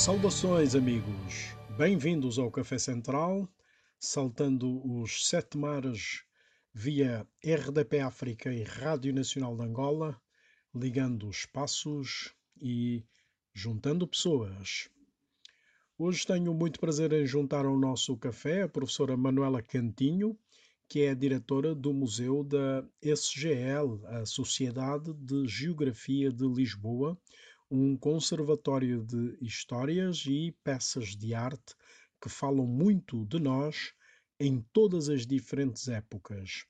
Saudações, amigos! Bem-vindos ao Café Central, saltando os sete mares via RDP África e Rádio Nacional de Angola, ligando espaços e juntando pessoas. Hoje tenho muito prazer em juntar ao nosso café a professora Manuela Cantinho, que é a diretora do Museu da SGL, a Sociedade de Geografia de Lisboa, um conservatório de histórias e peças de arte que falam muito de nós em todas as diferentes épocas.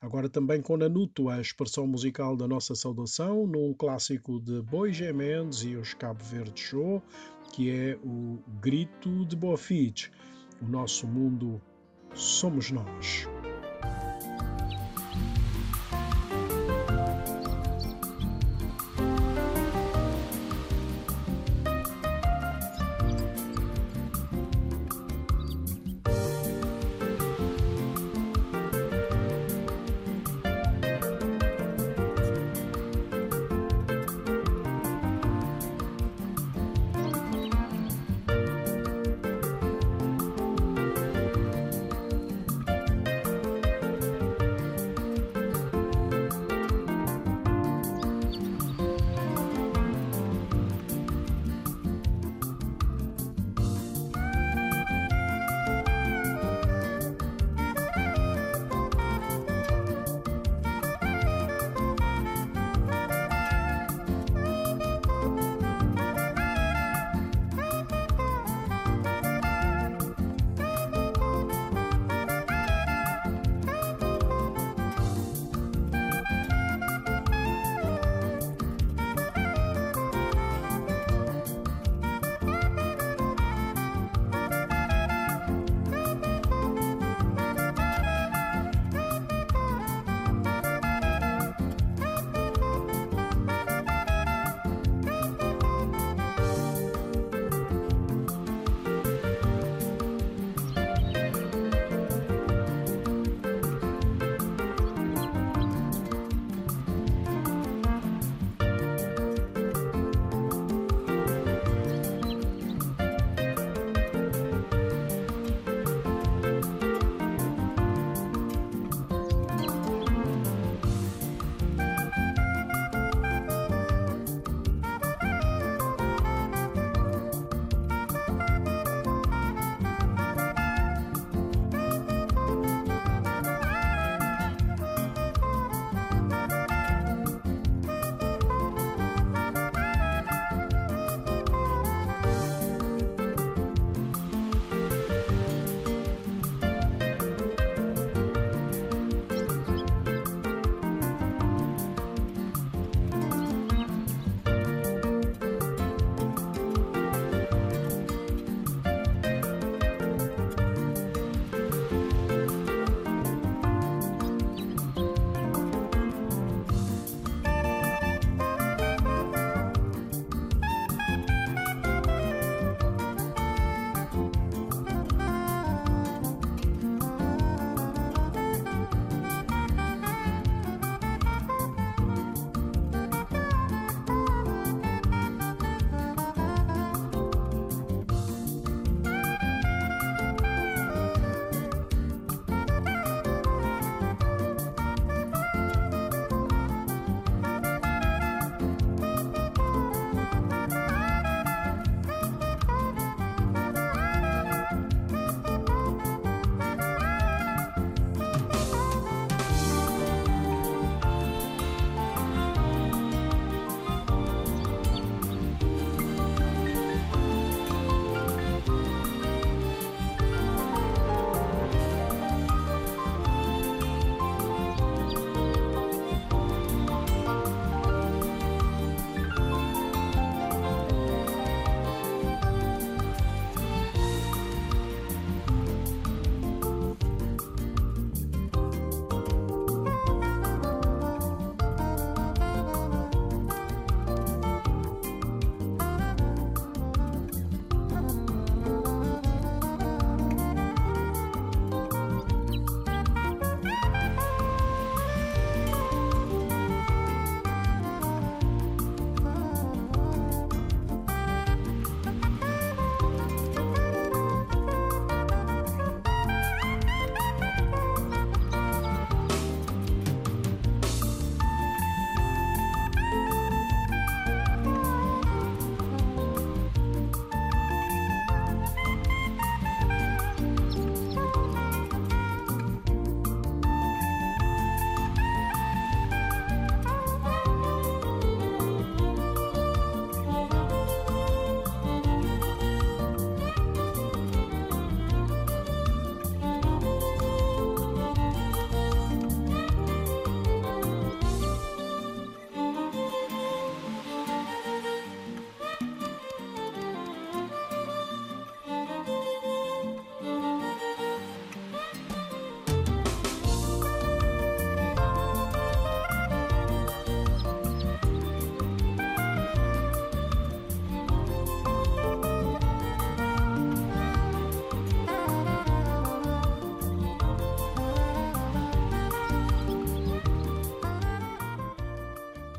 Agora também com Nanuto, a expressão musical da nossa saudação, num clássico de Bois Mendes e os Cabo Verde Show, que é o Grito de Boafite. O nosso mundo somos nós.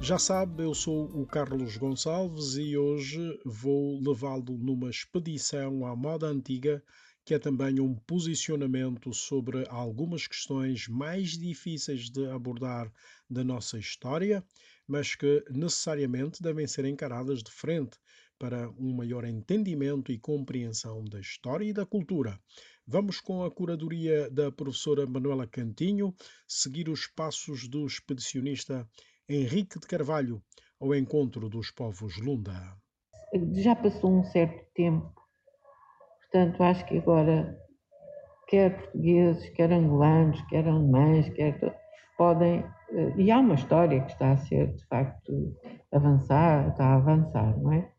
Já sabe, eu sou o Carlos Gonçalves e hoje vou levá-lo numa expedição à moda antiga, que é também um posicionamento sobre algumas questões mais difíceis de abordar da nossa história, mas que necessariamente devem ser encaradas de frente para um maior entendimento e compreensão da história e da cultura. Vamos com a curadoria da professora Manuela Cantinho seguir os passos do expedicionista Henrique de Carvalho ao encontro dos povos Lunda. Já passou um certo tempo, portanto, acho que agora, quer portugueses, quer angolanos, quer alemães, quer podem. Eh, e há uma história que está a ser, de facto, avançar, está a avançar, não é?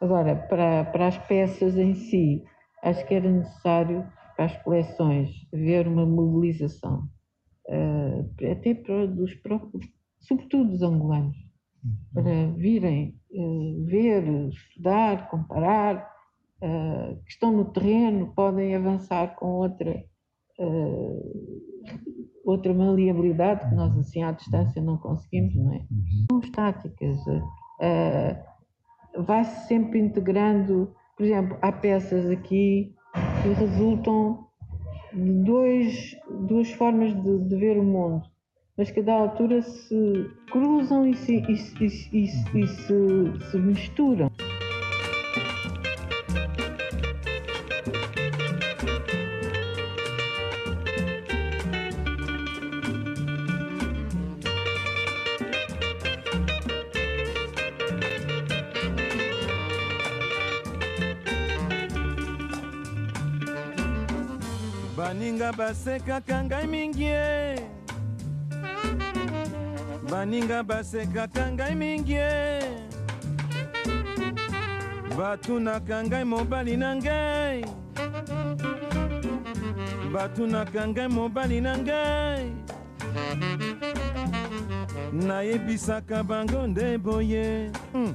Agora, para, para as peças em si, acho que era necessário para as coleções haver uma mobilização, uh, até para dos próprios sobretudo os angolanos, uhum. para virem uh, ver, estudar, comparar, uh, que estão no terreno, podem avançar com outra, uh, outra maleabilidade que nós assim à distância não conseguimos, não é? Uhum. São estáticas. Vai-se sempre integrando, por exemplo, há peças aqui que resultam de dois, duas formas de, de ver o mundo mas que da altura se cruzam e se, e, e, e, e se, se misturam. baninga basekaka ngai mingi baninga basekaka ngai mingi batunaka ngai mobali na ngai. Batunaka ngai mobali na ngai. Nayebisaka bango nde boye. Hmm.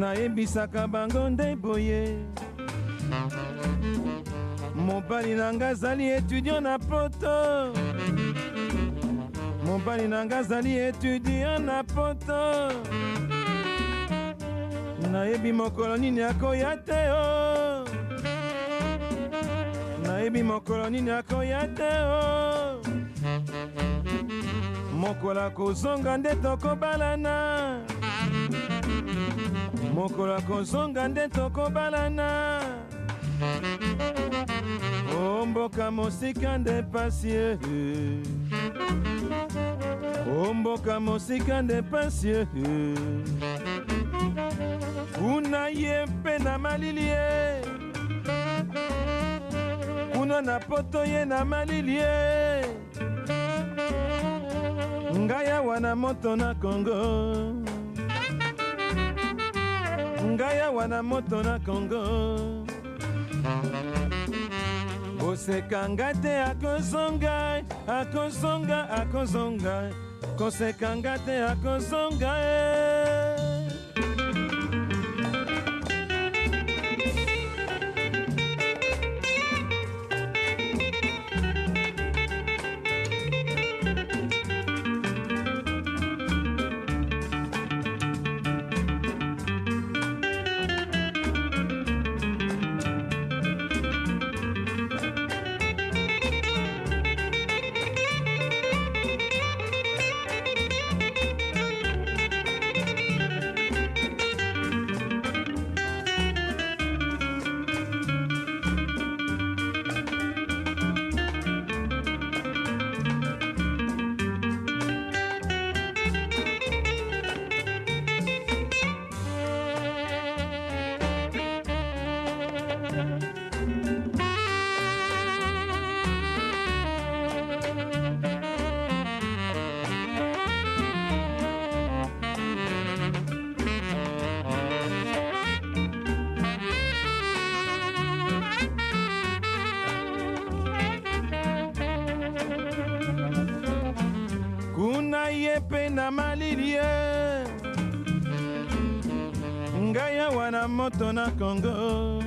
nayebisaka bango nde boye. Mobali na ngai azali etudio na poto mobali na nga azali etudiant na poto. Nayebi mokolo nini akoya te o nayebi mokolo nini akoya te o mokolo akozonga nde tokobalana. Mokolo akozonga nde tokobalana. O mboka mosika nde pasie omboka mosika nde pasie kuna ye mpe na malili ye. Kuna na poto ye na malili ye. Ngai awa na moto na kongo ngai awa na moto na kongo osekanga te akozonga akozonga akozonga kosekanga te akozonga e eh. Moto na kongo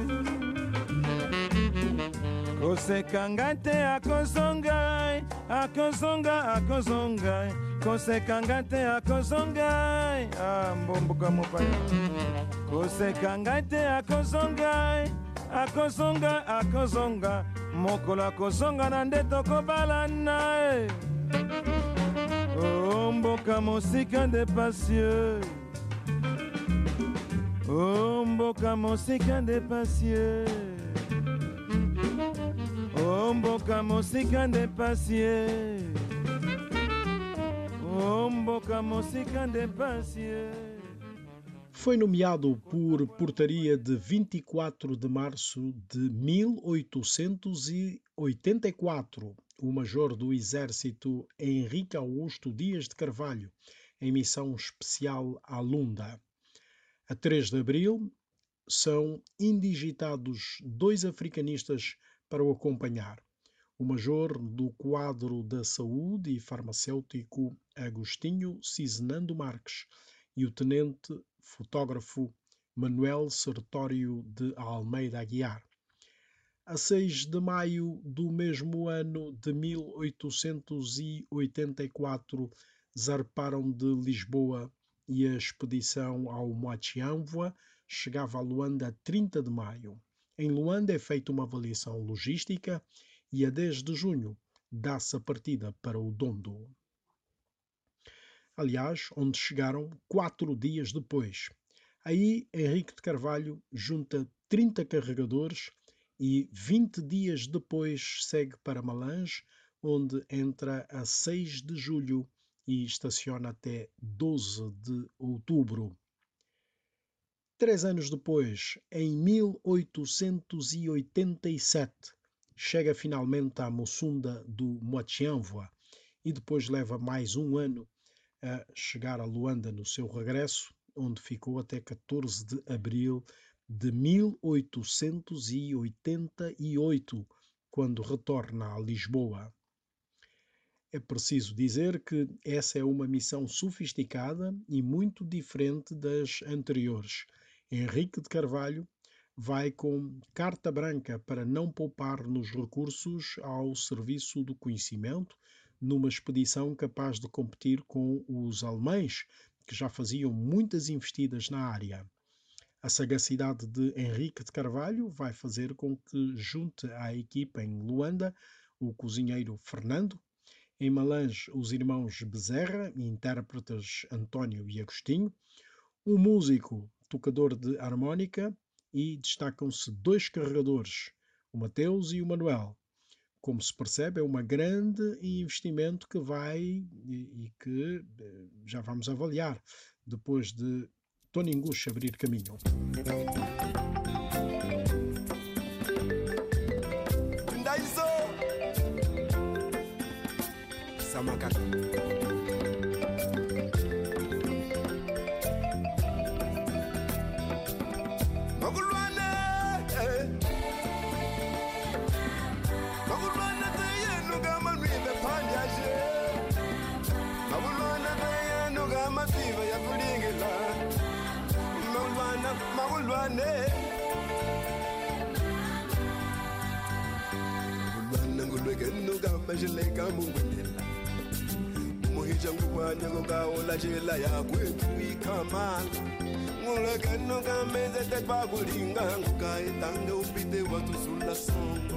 koseka ngai te akozonga akozonga akozonga. Kosekanga te akozongai ah, mbomboka mopaya. Kosekanga te akozongai akozonga akozonga. Mokolo akozonga na nde tokobalana e o mboka mosika nde pasie o mboka mosika nde nde pasie o Foi nomeado por portaria de 24 de março de 1884 o major do Exército Henrique Augusto Dias de Carvalho em missão especial à Lunda. A 3 de abril são indigitados dois africanistas para o acompanhar. O major do quadro da saúde e farmacêutico Agostinho Cisnando Marques e o tenente fotógrafo Manuel Sertório de Almeida Aguiar. A 6 de maio do mesmo ano de 1884, zarparam de Lisboa e a expedição ao Moachianvoa chegava a Luanda a 30 de maio. Em Luanda é feita uma avaliação logística e a 10 de junho dá-se a partida para o Dondo aliás, onde chegaram quatro dias depois. Aí Henrique de Carvalho junta 30 carregadores e 20 dias depois segue para Malange, onde entra a 6 de julho e estaciona até 12 de outubro. Três anos depois, em 1887, chega finalmente à Moçunda do Moatianvoa e depois leva mais um ano a chegar a Luanda no seu regresso, onde ficou até 14 de abril de 1888, quando retorna a Lisboa. É preciso dizer que essa é uma missão sofisticada e muito diferente das anteriores. Henrique de Carvalho vai com carta branca para não poupar nos recursos ao serviço do conhecimento numa expedição capaz de competir com os alemães, que já faziam muitas investidas na área. A sagacidade de Henrique de Carvalho vai fazer com que junte à equipa em Luanda o cozinheiro Fernando, em Malange os irmãos Bezerra, intérpretes António e Agostinho, um músico tocador de harmónica e destacam-se dois carregadores, o Mateus e o Manuel, como se percebe, é um grande investimento que vai e, e, que eh, já vamos avaliar depois de Tony Ingush abrir caminho. Samakata. mulwane mulwana ngulwekenuka mesheleka mungwenela mumohisha ngukwane ngokaola shela yakwetu ikhamala ngulwekenuka mezetekwakulinga ngukaetanga upite watuzula songa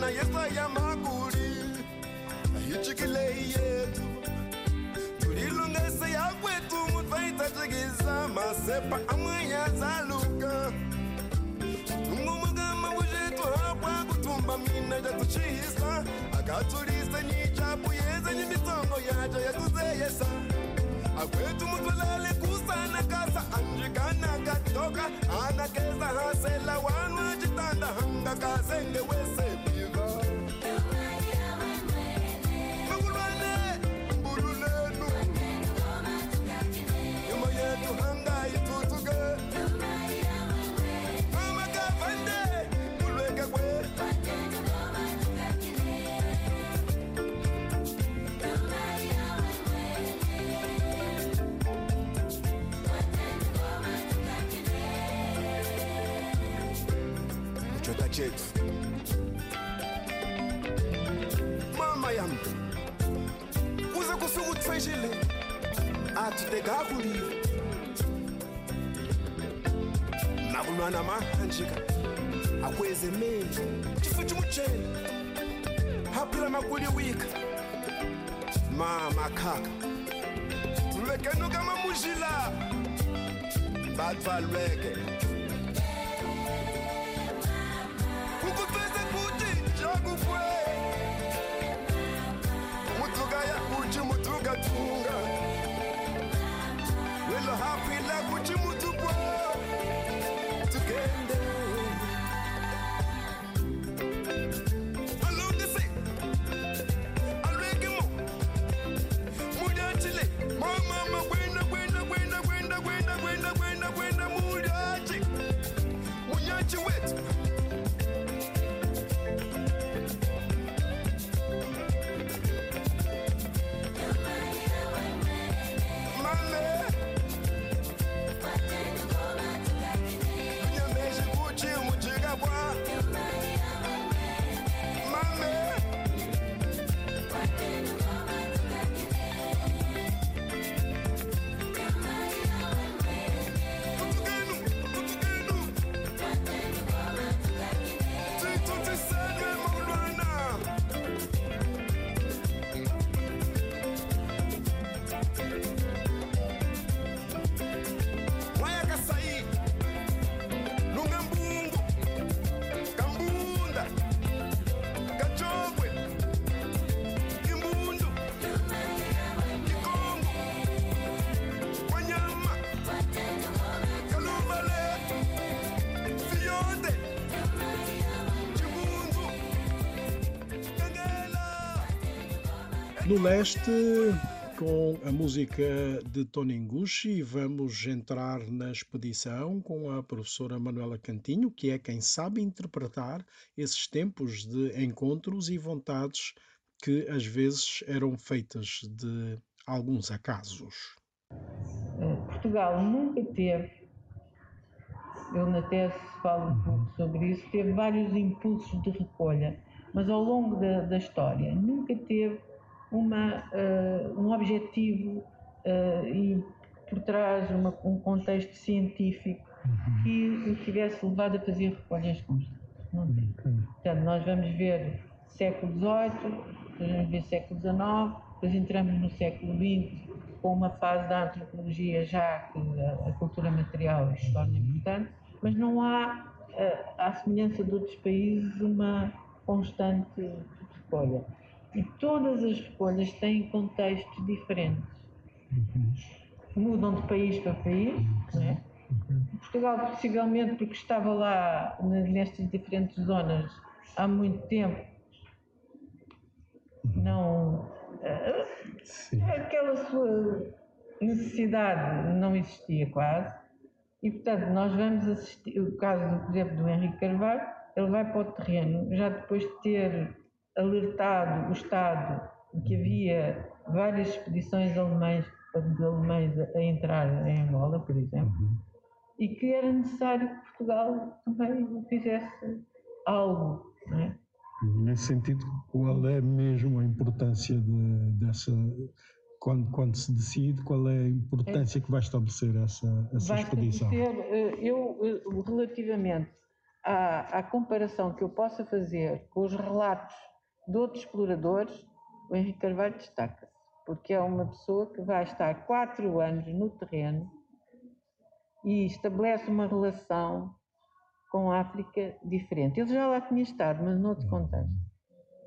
Na yesa ya maguri Ayichikile yetu. Tulilungese ya kwetu Mutvaita chigizama Sepa amu chicks. Mama yam, uza kusuku treasure, atuteka kuliva. Nakunwana mahanjika, akweze meni, chifu chimucheni, hapira makuli wika. Mama kaka, tulweke nuka mamujila, batvalweke. No leste, com a música de Tony Ngushi, vamos entrar na expedição com a professora Manuela Cantinho, que é quem sabe interpretar esses tempos de encontros e vontades que às vezes eram feitas de alguns acasos. Eh, Portugal nunca teve, eu na tese falo um pouco sobre isso, teve vários impulsos de recolha, mas ao longo da, da história nunca teve uma, eh, um objetivo eh, e por trás uma- um contexto científico que o tivesse levado a fazer recolhas constantes. Não teve. Portanto, nós vamos ver século XVIII, depois vamos ver século XIX, depois entramos no século XX com uma fase da antropologia já que a, a cultura material se torna importante, mas não há, eh, à semelhança de outros países, uma constante recolha. E todas as recolhas têm contextos diferentes. Mudam de país para país, não é? Portugal, possivelmente porque estava lá nestas diferentes zonas há muito tempo, não. eh, Sim. aquela sua necessidade não existia quase. E, portanto, nós vamos assistir. O caso, por exemplo, do Henrique Carvalho, ele vai para o terreno, já depois de ter alertado o Estado que havia várias expedições alemães, de alemães a, entrar em Angola, por exemplo, e que era necessário que Portugal também fizesse algo. Não é? Nesse sentido, qual é mesmo a importância de- dessa. Quando, quando se decide, qual é a importância que vai estabelecer essa, essa Vai expedição? estabelecer, eh, eu, eh, relativamente à, à comparação que eu possa fazer com os relatos outros exploradores, o Henrique Carvalho destaca-se, porque é uma pessoa que vai estar quatro anos no terreno e estabelece uma relação com a África diferente. Ele já lá tinha estado, mas noutro contexto.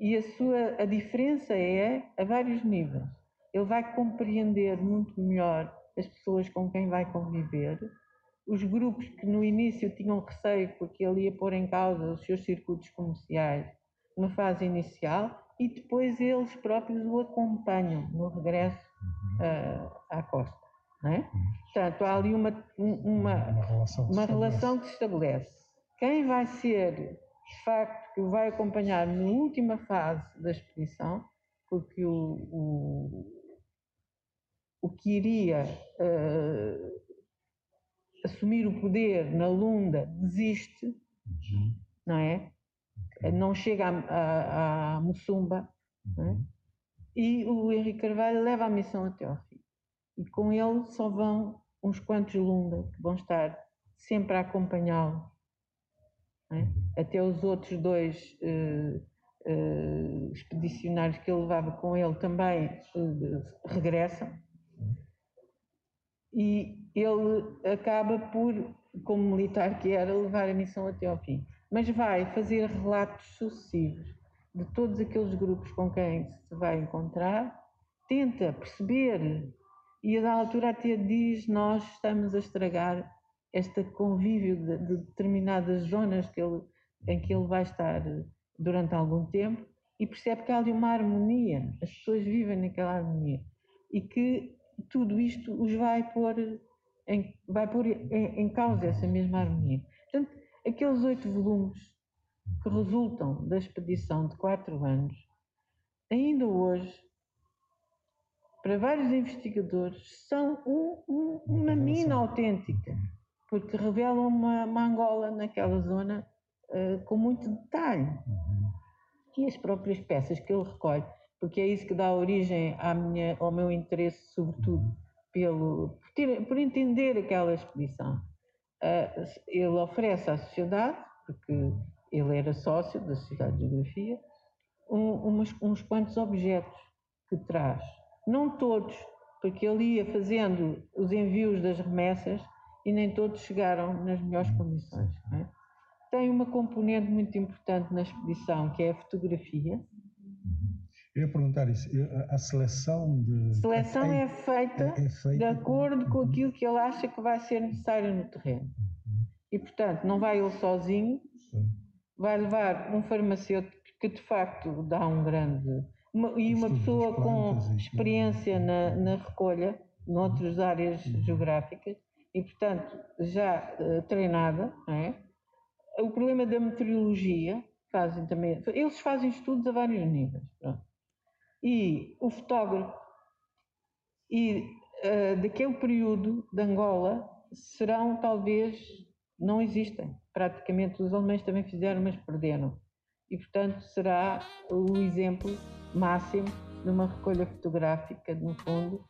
E a sua a diferença é a vários níveis. Ele vai compreender muito melhor as pessoas com quem vai conviver, os grupos que no início tinham receio porque ele ia pôr em causa os seus circuitos comerciais numa fase inicial e depois eles próprios o acompanham no regresso uh, à costa. Não é? Portanto, há ali uma, uma, Uma relação que uma se relação que se estabelece. Quem vai ser, de facto, que o vai acompanhar na última fase da expedição, porque o, o, o que iria eh, assumir o poder na Lunda desiste, Uhum. não é? Não chega a, a, a Mussumba, é? e o Henrique Carvalho leva a missão até ao fim. E com ele só vão uns quantos Lunda que vão estar sempre a acompanhá-lo. não é? Até os outros dois eh, eh, expedicionários que ele levava com ele também eh, regressam. E ele acaba por, como militar que era, levar a missão até ao fim. Mas vai fazer relatos sucessivos de todos aqueles grupos com quem se vai encontrar, tenta perceber e a altura até diz nós estamos a estragar este convívio de, de determinadas zonas que ele, em que ele vai estar durante algum tempo e percebe que há ali uma harmonia, as pessoas vivem naquela harmonia e que tudo isto os vai pôr em, vai pôr em, em causa essa mesma harmonia. Portanto, aqueles oito volumes que resultam da expedição de quatro anos, ainda hoje, para vários investigadores, são um- um- uma mina autêntica, porque revelam uma, uma Angola naquela zona eh, com muito detalhe. E as próprias peças que ele recolhe, porque é isso que dá origem à minha, ao meu interesse, sobretudo, pelo, por, ter- por entender aquela expedição. Ele oferece à sociedade, porque ele era sócio da Sociedade de Geografia, um- umas- uns quantos objetos que traz. Não todos, porque ele ia fazendo os envios das remessas e nem todos chegaram nas melhores condições. não é? Tem uma componente muito importante na expedição, que é a fotografia. Eu ia perguntar isso. a- seleção de. Seleção é, é feita é feita de acordo com Uhum. aquilo que ele acha que vai ser necessário no terreno. E, portanto, não vai ele sozinho, vai levar um farmacêutico que, de facto, dá um grande. uma- e uma pessoa com experiência na, na recolha, noutras áreas Uhum. geográficas, e, portanto, já eh, treinada, não é? O problema da meteorologia, fazem também. Eles fazem estudos a vários níveis. pronto. E o fotógrafo e eh, daquele período de Angola serão talvez não existem. Praticamente os alemães também fizeram, mas perderam. E portanto será o exemplo máximo de uma recolha fotográfica, no fundo.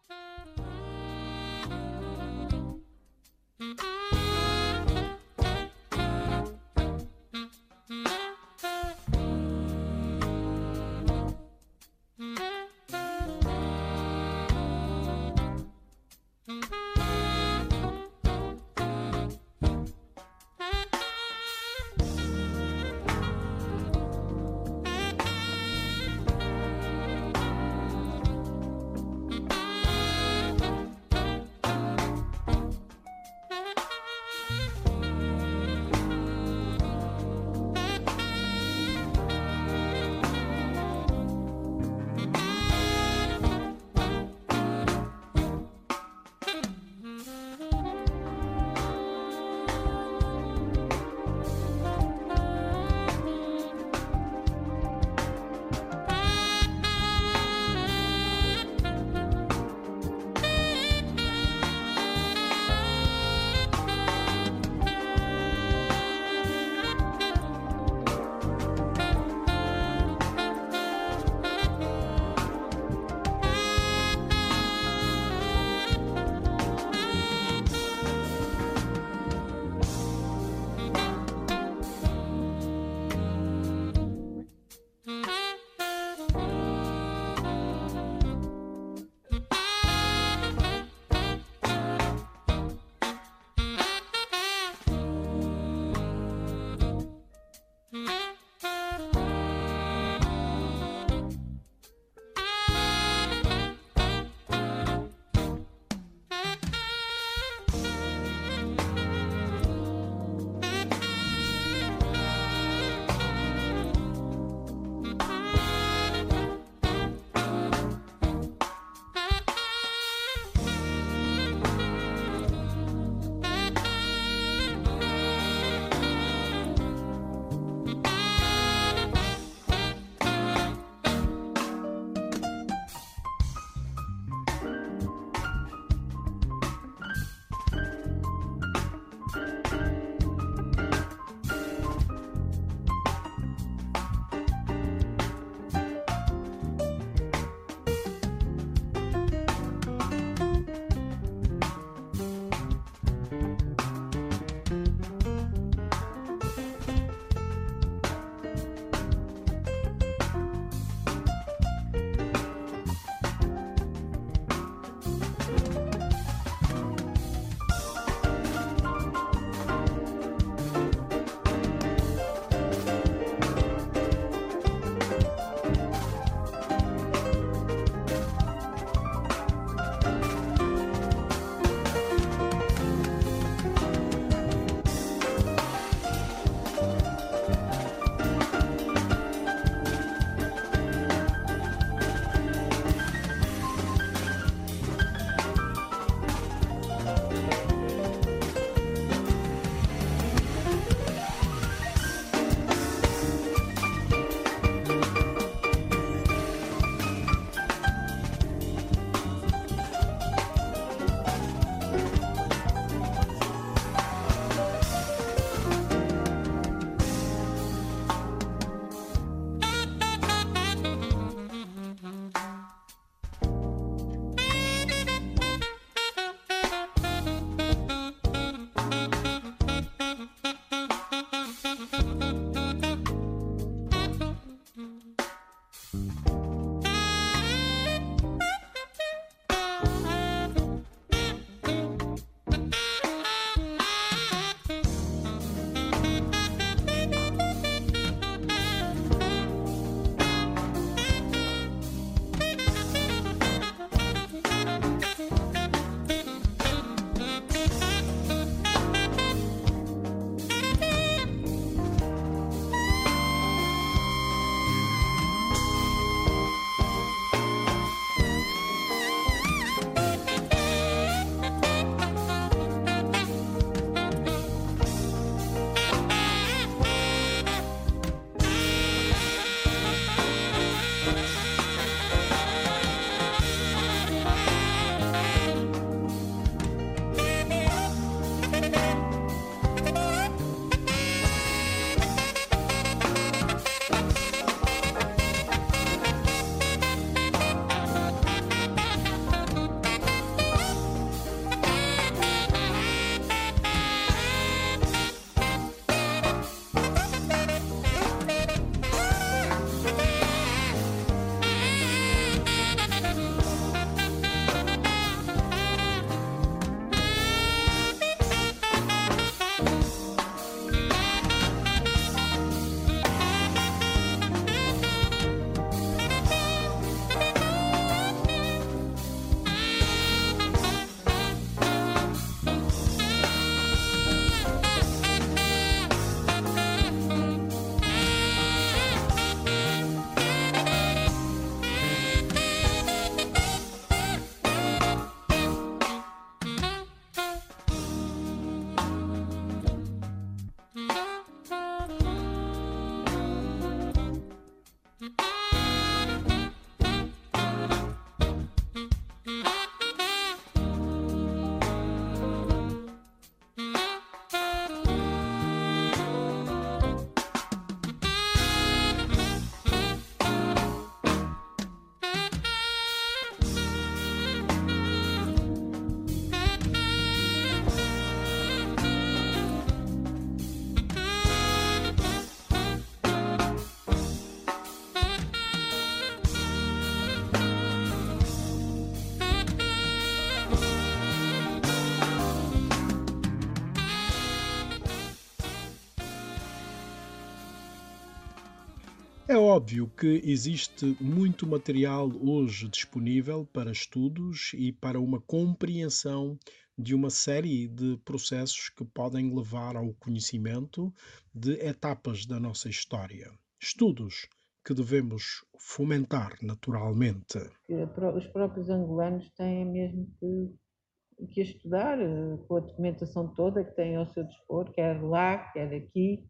Óbvio que existe muito material hoje disponível para estudos e para uma compreensão de uma série de processos que podem levar ao conhecimento de etapas da nossa história. Estudos que devemos fomentar naturalmente. os próprios angolanos têm mesmo que, que estudar eh, com a documentação toda que têm ao seu dispor, quer lá, quer aqui,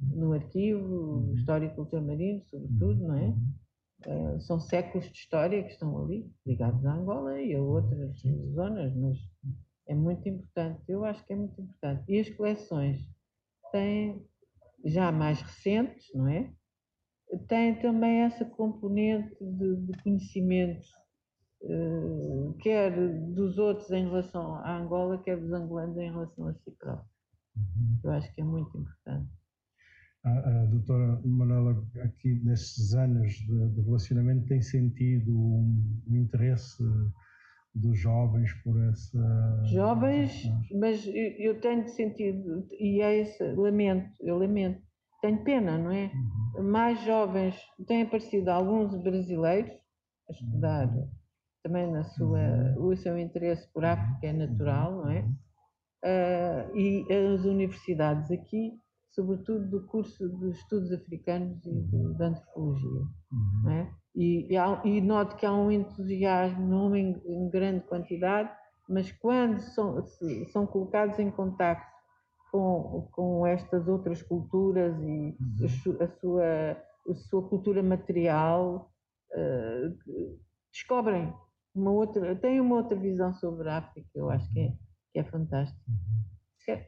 no arquivo histórico ultramarino, sobretudo, não é? Eh, São séculos de história que estão ali, ligados à Angola e a outras zonas, mas é muito importante, eu acho que é muito importante. E as coleções têm, já mais recentes, não é? Tem também essa componente de, de conhecimento, eh, quer dos outros em relação à Angola, quer dos angolanos em relação a si próprios. Eu acho que é muito importante. A, a doutora Manuela, aqui nestes anos de, de relacionamento, tem sentido um, um interesse dos jovens por essa. Jovens, essas- mas eu eu tenho sentido, e é esse, lamento, eu lamento, tenho pena, não é? Mais jovens, têm aparecido alguns brasileiros a estudar também na sua, o seu interesse por África é natural, não é? Ah, e as universidades aqui, sobretudo do curso de estudos africanos e de, de antropologia, não é? E, e, há- e noto que há um entusiasmo, não em, em grande quantidade, mas quando são, se- são colocados em contacto com, com estas outras culturas e a, su- a sua, a sua cultura material, que descobrem uma outra, têm uma outra visão sobre a África, eu acho que é, que é fantástico. É,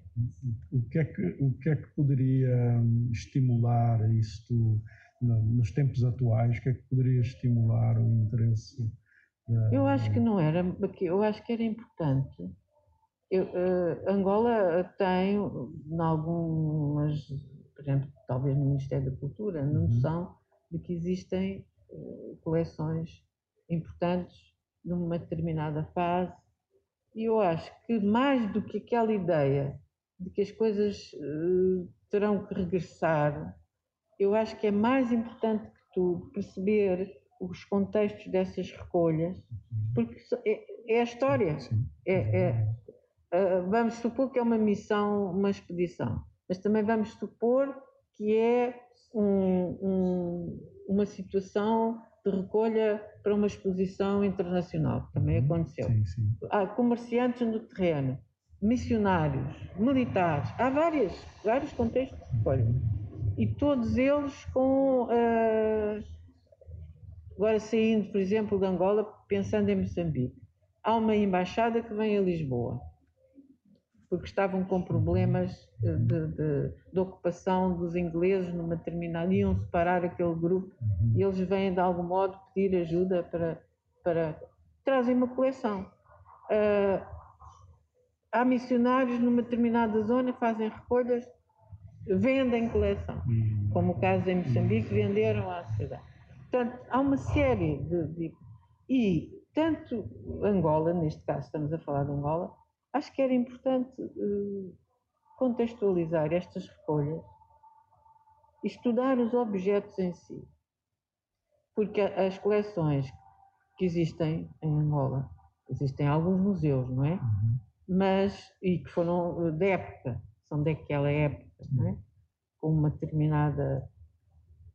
O que, é que, o que é que poderia hum, estimular isto no- nos tempos atuais? O que é que poderia estimular o interesse? da- Eu acho que não era, eu acho que era importante. Eu, eh, Angola tem, em algumas, por exemplo, talvez no Ministério da Cultura, a noção de que existem eh, coleções importantes numa determinada fase. E eu acho que mais do que aquela ideia de que as coisas eh, terão que regressar, eu acho que é mais importante que tudo perceber os contextos dessas recolhas, porque so- é, é a história. É, é, ah, vamos supor que é uma missão, uma expedição, mas também vamos supor que é um- um- uma situação de recolha para uma exposição internacional, que também aconteceu Sim, sim. há comerciantes no terreno, missionários, militares, há várias, vários contextos de recolha. E todos eles com. ah, agora saindo, por exemplo, de Angola, pensando em Moçambique, há uma embaixada que vem a Lisboa, porque estavam com problemas eh, de, de- de ocupação dos ingleses numa determinada. iam separar aquele grupo e eles vêm de algum modo pedir ajuda para. para trazem uma coleção. Ah, há missionários numa determinada zona, fazem recolhas, vendem coleção, como o caso em Moçambique, venderam à sociedade. Portanto, há uma série de, de- E tanto Angola, neste caso estamos a falar de Angola, acho que era importante eh, contextualizar estas recolhas e estudar os objetos em si. Porque as coleções que existem em Angola, existem alguns museus, não é? Mas, e que foram eh, de época, são daquela época, não é? Com uma determinada.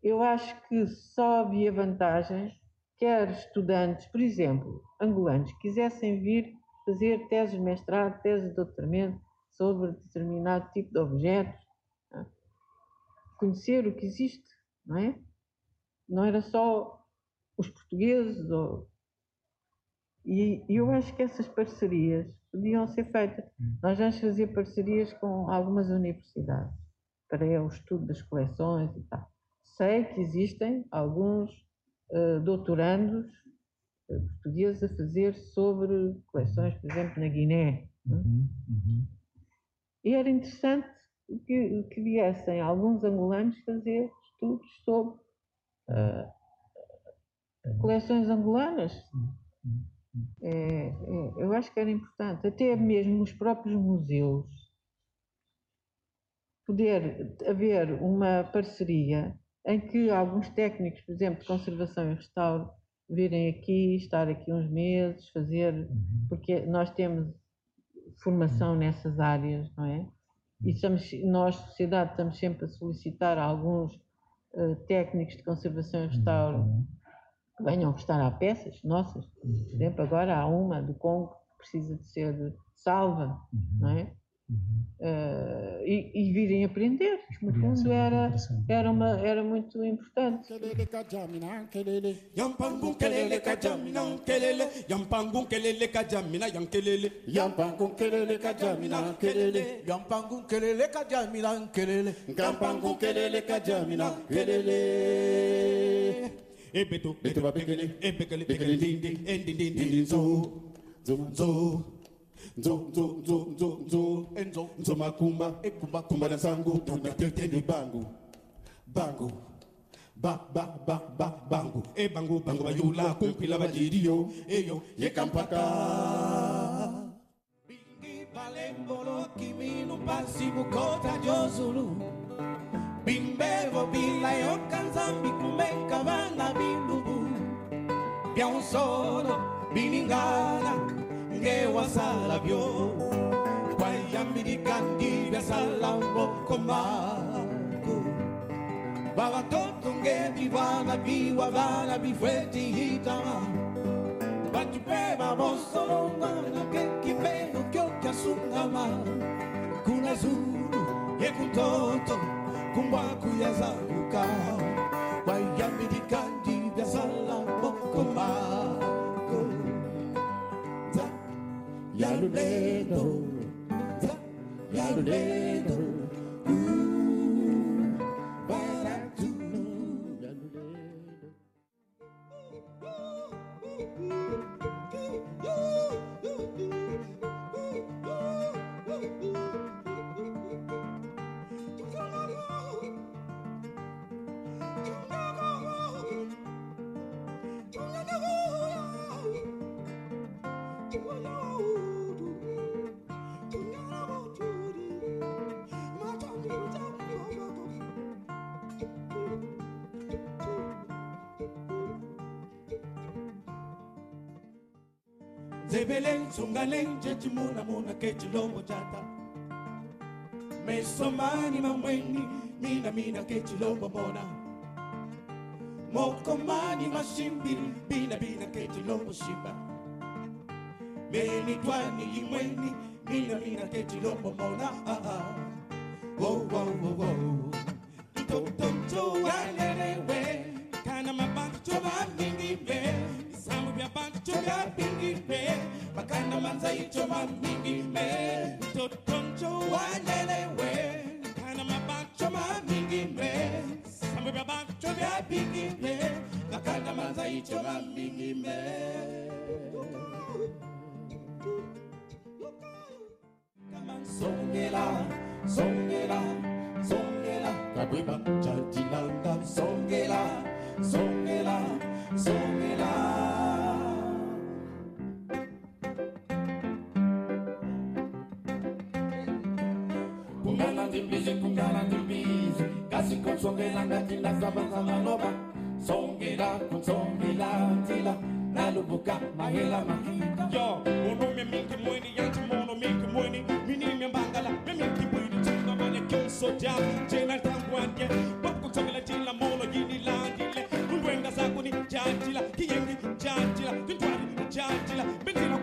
Eu acho que só havia vantagens, quer estudantes, por exemplo, angolanos, quisessem vir fazer teses de mestrado, teses de doutoramento sobre determinado tipo de objetos, é? conhecer o que existe, não é? Não era só os portugueses ou e e eu acho que essas parcerias podiam ser feitas. Nós vamos fazer parcerias com algumas universidades para o estudo das coleções e tal. Sei que existem alguns eh, doutorandos portugueses a fazer sobre coleções, por exemplo, na Guiné. é? Uhum, uhum. E era interessante que, que viessem alguns angolanos fazer estudos sobre ah, coleções angolanas. É, é, eu acho que era importante, até mesmo os próprios museus, poder haver uma parceria em que alguns técnicos, por exemplo, de conservação e restauro, virem aqui, estar aqui uns meses, fazer, Uhum. porque nós temos formação nessas áreas, não é? E estamos, nós, sociedade, estamos sempre a solicitar a alguns eh, técnicos de conservação e restauro Exatamente. que venham restaurar peças nossas. Por exemplo, agora há uma do Congo que precisa de ser salva, não é? Uhum. Eh, e, e virem aprender. No fundo era, era, uma, era muito importante. kelele kajamina kelele yampangu kelele kajamina kelele yampangu kelele kajamina yankelele yampangu kelele kajamina kelele yampangu kelele kajamina kelele yampangu kelele kajamina kelele Ebeto, Beto ba pekele, ebekele, pekele ding ding, ending ding ding ding zo, zo zo. Zo zo zo zo zo enzo zo makumba nzonzonzonzonzo enzo. Nzomakumba ekumbakumba na sango tunaketeni bangu. Bangu. Ba ba ba ba bangu. E bangu bangu bayula kumpila bajiriyo eyo yeka mpaka. Bingi palembolo kiminu pasi bukota jozulu bimbevo bilayoka nzambi kumeka bana bilubu bya Bini bilingana ngeewasala byo kwayamilikandi byasala moko mako bavatoto ngeti vana biwa vana bifwetihita batupe vavosolongana kekipeno kyo kyasungama kuna zulu yekutoto kumbwakuyazaluka kwayamilikandi Yadodedo, yadodedo, ooh. Beleng, Sungaleng, Jechimuna, Muna, Ketchilombo Chata. Mesomani, Mamweni, Mina, Mina, Ketchilombo Mona. Mokomani, Mashimbi, Bina, Bina, Ketchilombo Shiba. Meni, Twani, Imweni, Mina, Mina, Ketchilombo Mona. Ah, ah. Whoa, whoa, whoa, whoa. Toto, Toto, Alelewe. Kana mabantu, Choba, Mini, Mini. Kanamanza ichoma mingi me Mtotoncho walele we Kana Kanamabachoma mingi me Sambabachoma mingi me Kana Kanamanza ichoma mingi me Songela, songela, songela Kabweba chajilanga Songela, songela, songela, songela. sana kila sabazananoba songela kutsongela tila. Nalubuka mahela mahita yo unume mingi mwini yanti mono mingi mwini mbangala tinga mane jena tila mono yini landile zakuni jantila kiyengi jantila tintwari jantila bintila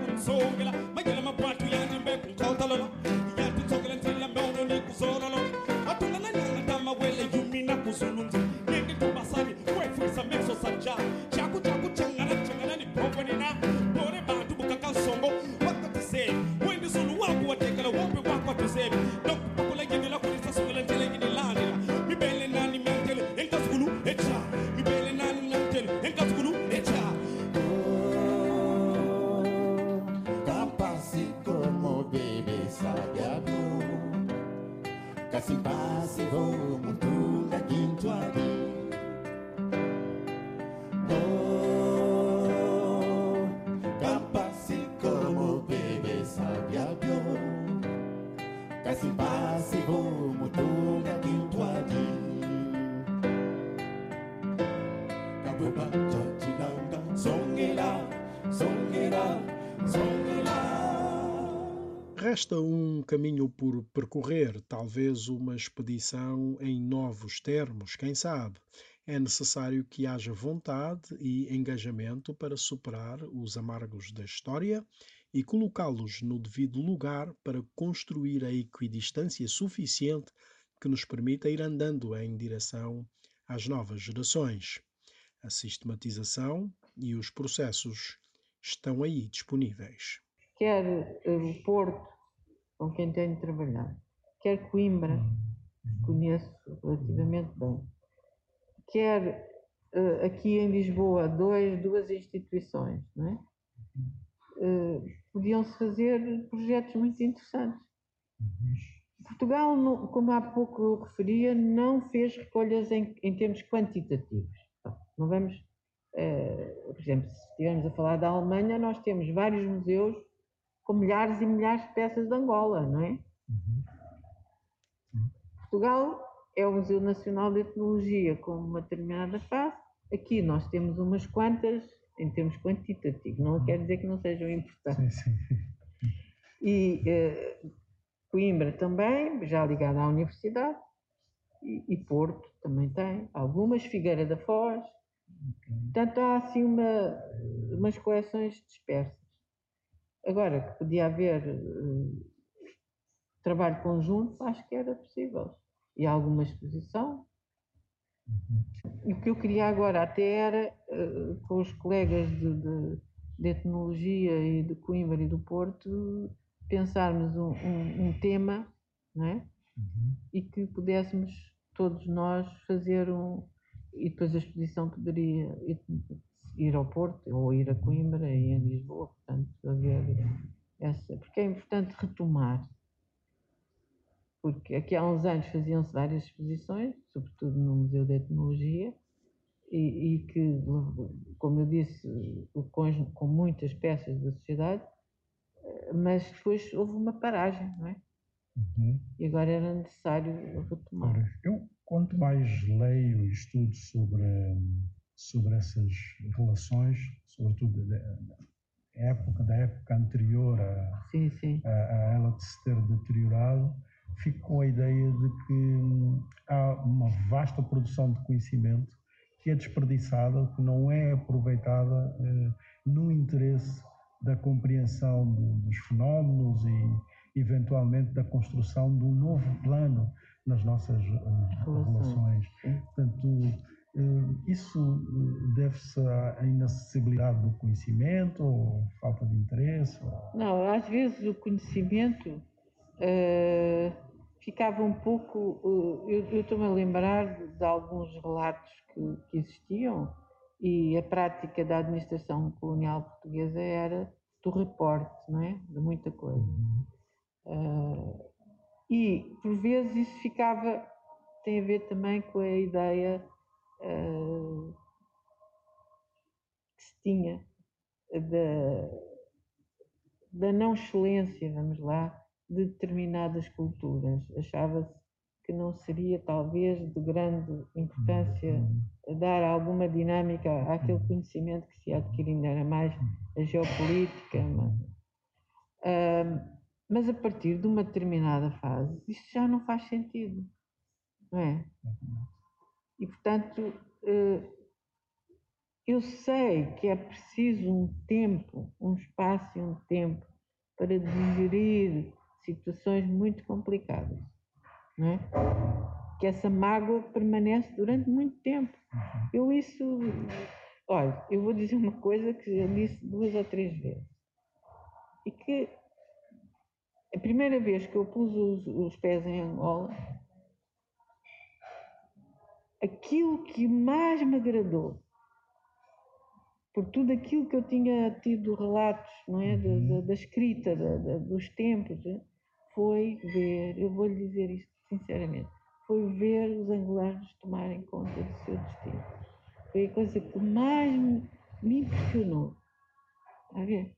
Resta um caminho por percorrer, talvez uma expedição em novos termos, quem sabe? É necessário que haja vontade e engajamento para superar os amargos da história e colocá-los no devido lugar para construir a equidistância suficiente que nos permita ir andando em direção às novas gerações. A sistematização e os processos estão aí disponíveis. Quer eh, o Porto, com quem tenho trabalhado, quer Coimbra, conheço relativamente bem, quer eh, aqui em Lisboa, dois, duas instituições, não é? Eh, podiam-se fazer projetos muito interessantes. Portugal, não- como há pouco eu referia, não fez recolhas em, em termos quantitativos. Não vamos, eh, por exemplo, se estivermos a falar da Alemanha, nós temos vários museus com milhares e milhares de peças de Angola, não é? Portugal é o Museu Nacional de Etnologia com uma determinada fase. Aqui nós temos umas quantas em termos quantitativos, não quer dizer que não sejam importantes. Sim, sim. E eh, Coimbra também, já ligada à universidade, e, e Porto também tem, algumas, Figueira da Foz. Portanto, há assim uma, umas coleções dispersas. Agora, que podia haver eh, trabalho conjunto, acho que era possível. E alguma exposição. E o que eu queria agora até era, eh, com os colegas de, de- de etnologia e de Coimbra e do Porto, pensarmos um, um- um tema, não é? E que pudéssemos todos nós fazer um. E depois a exposição poderia ir, ir ao Porto ou ir a Coimbra e em Lisboa, portanto, haver essa. Porque é importante retomar. Porque aqui há uns anos faziam-se várias exposições, sobretudo no Museu de Etnologia, e, e que, como eu disse, com, com muitas peças da sociedade, eh, mas depois houve uma paragem, não é? Uhum. E agora era necessário retomar. Ora, eu, quanto mais leio e estudo sobre, sobre essas relações, sobretudo da da época, da época anterior a, Sim, sim. a, a ela de se ter deteriorado, fico com a ideia de que hum, há uma vasta produção de conhecimento que é desperdiçada, que não é aproveitada eh, no interesse da compreensão do- dos fenómenos e, eventualmente, da construção de um novo plano nas nossas eh, Relações. Portanto, eh, isso deve-se à inacessibilidade do conhecimento ou falta de interesse? ou- Não, às vezes o conhecimento ficava um pouco. eh, eu estou-me a lembrar de, alguns relatos que, que existiam e a prática da administração colonial portuguesa era do reporte, não é? De muita coisa. Eh, e, por vezes, isso ficava. tem a ver também com a ideia eh, que se tinha da, da não excelência, vamos lá, de determinadas culturas. Achava-se que não seria, talvez, de grande importância dar alguma dinâmica àquele conhecimento que se ia adquirindo, era mais a geopolítica. Mas, Ahm, mas a partir de uma determinada fase, isto já não faz sentido, não é? E, portanto, eh, eu sei que é preciso um tempo, um espaço e um tempo para digerir situações muito complicadas, não é? Que essa mágoa permanece durante muito tempo. Eu isso, olha, eu vou dizer uma coisa que já disse duas ou três vezes. E que a primeira vez que eu pus os, os pés em Angola, aquilo que mais me agradou por tudo aquilo que eu tinha tido relatos, não é, da, da- da escrita, da- da- dos tempos, eh, foi ver, eu vou lhe dizer isto sinceramente, foi ver os angolanos tomarem conta do seu destino. Foi a coisa que mais me, me impressionou. Está a ver?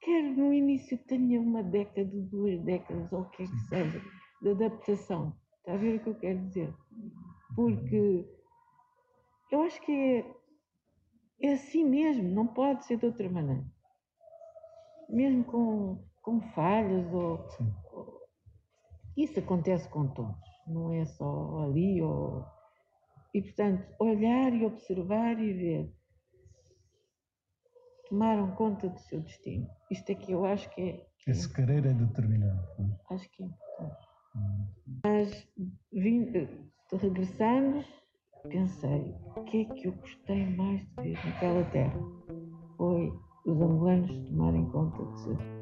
Quer no início tenha uma década, duas décadas, ou o que é que seja, de adaptação. Está a ver o que eu quero dizer? Porque eu acho que é é assim mesmo, não pode ser de outra maneira. Mesmo com, com falhas ou, ou- Isso acontece com todos, não é só ali ou... E, portanto, olhar e observar e ver. Tomaram conta do seu destino. Isto é que eu acho que é, Esse querer é determinante. é? acho que é importante. Mas, vim, eh, regressando, pensei, o que é que eu gostei mais de ver naquela terra? Foi os angolanos tomarem conta de seu Um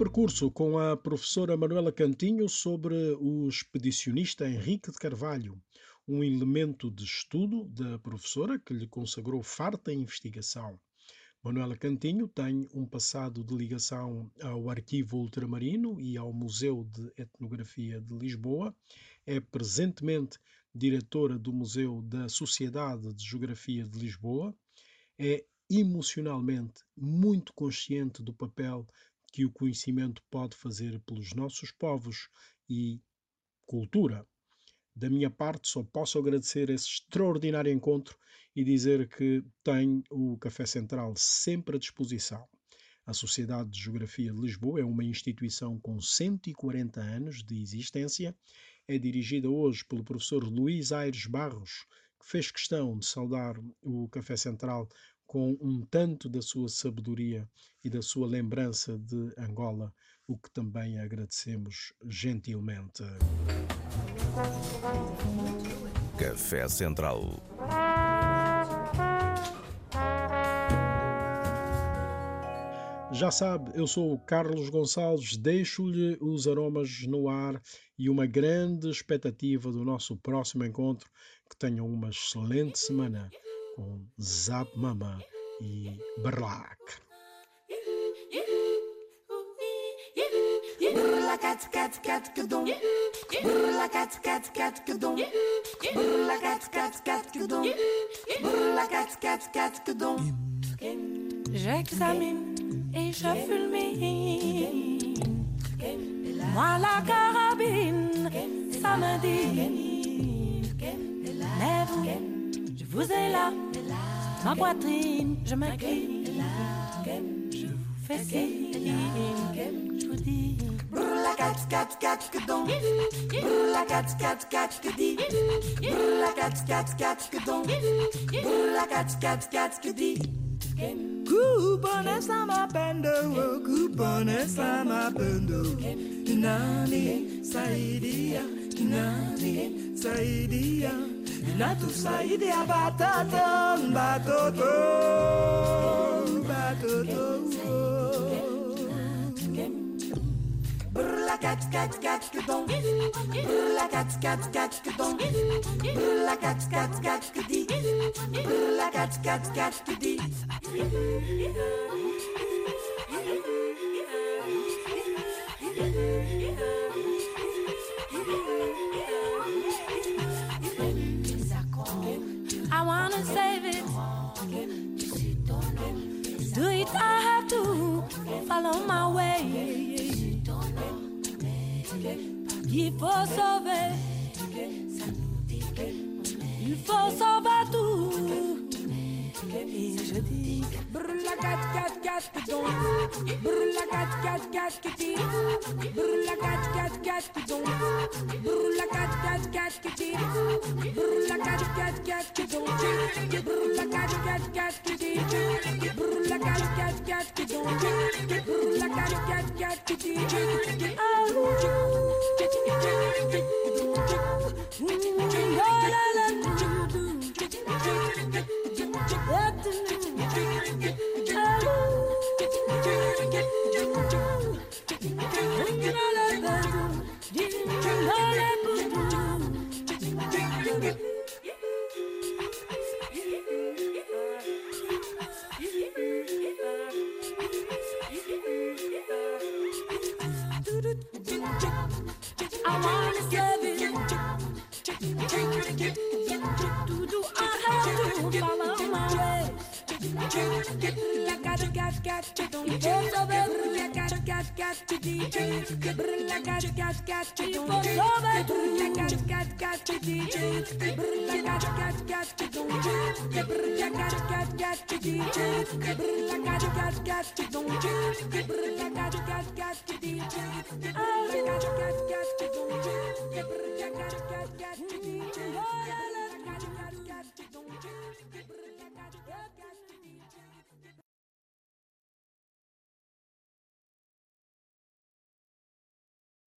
percurso com a professora Manuela Cantinho sobre o expedicionista Henrique de Carvalho, um elemento de estudo da professora que lhe consagrou farta investigação. Manuela Cantinho tem um passado de ligação ao Arquivo Ultramarino e ao Museu de Etnografia de Lisboa. É presentemente diretora do Museu da Sociedade de Geografia de Lisboa. É emocionalmente muito consciente do papel que o conhecimento pode fazer pelos nossos povos e cultura. Da minha parte, só posso agradecer esse extraordinário encontro e dizer que tem o Café Central sempre à disposição. A Sociedade de Geografia de Lisboa é uma instituição com 140 anos de existência. É dirigida hoje pelo professor Luís Aires Barros, que fez questão de saudar o Café Central com um tanto da sua sabedoria e da sua lembrança de Angola, o que também agradecemos gentilmente. Café Central. Já sabe, eu sou o Carlos Gonçalves, deixo-lhe os aromas no ar e uma grande expectativa do nosso próximo encontro. Que tenham uma excelente semana Zap Mama e Barlac. Brrla cat cat cat cadum. Brrla cat cat cat cadum. Brrla cat cat cat cadum. Brrla cat cat cat cadum. J'examine et je fulmine. Moi la carabine, ça me dit. Mais vous, je vous ai là, ma poitrine, je m'incline. Je vous fais signe, je vous dis. Brrla cat cat cat cadum. Brrla cat cat cat cadi. Brrla cat cat cat cadum. Brrla cat cat cat cadi. Kupone sama pendo, kupone sama pendo. Inani saidia, inani saidia. Inatu saidia batata, batoto, batoto. Brrla cat cat cat cadum. Brrla cat cat cat cadum. Brrla cat cat cat cadi. Brrla cat cat cat cadi. I Il faut sauver. Il faut sauver tout. les la gat, gat, gat qui danse. La gat, gat, gat qui tire. La gat, gat, gat qui danse. La gat, gat, gat qui tire. La gat, gat, gat qui danse. La gat, gat, gat qui tire. La gat, gat, gat qui danse. La gat, gat, gat qui. Oh, la la. I wanna serve it. Don't you?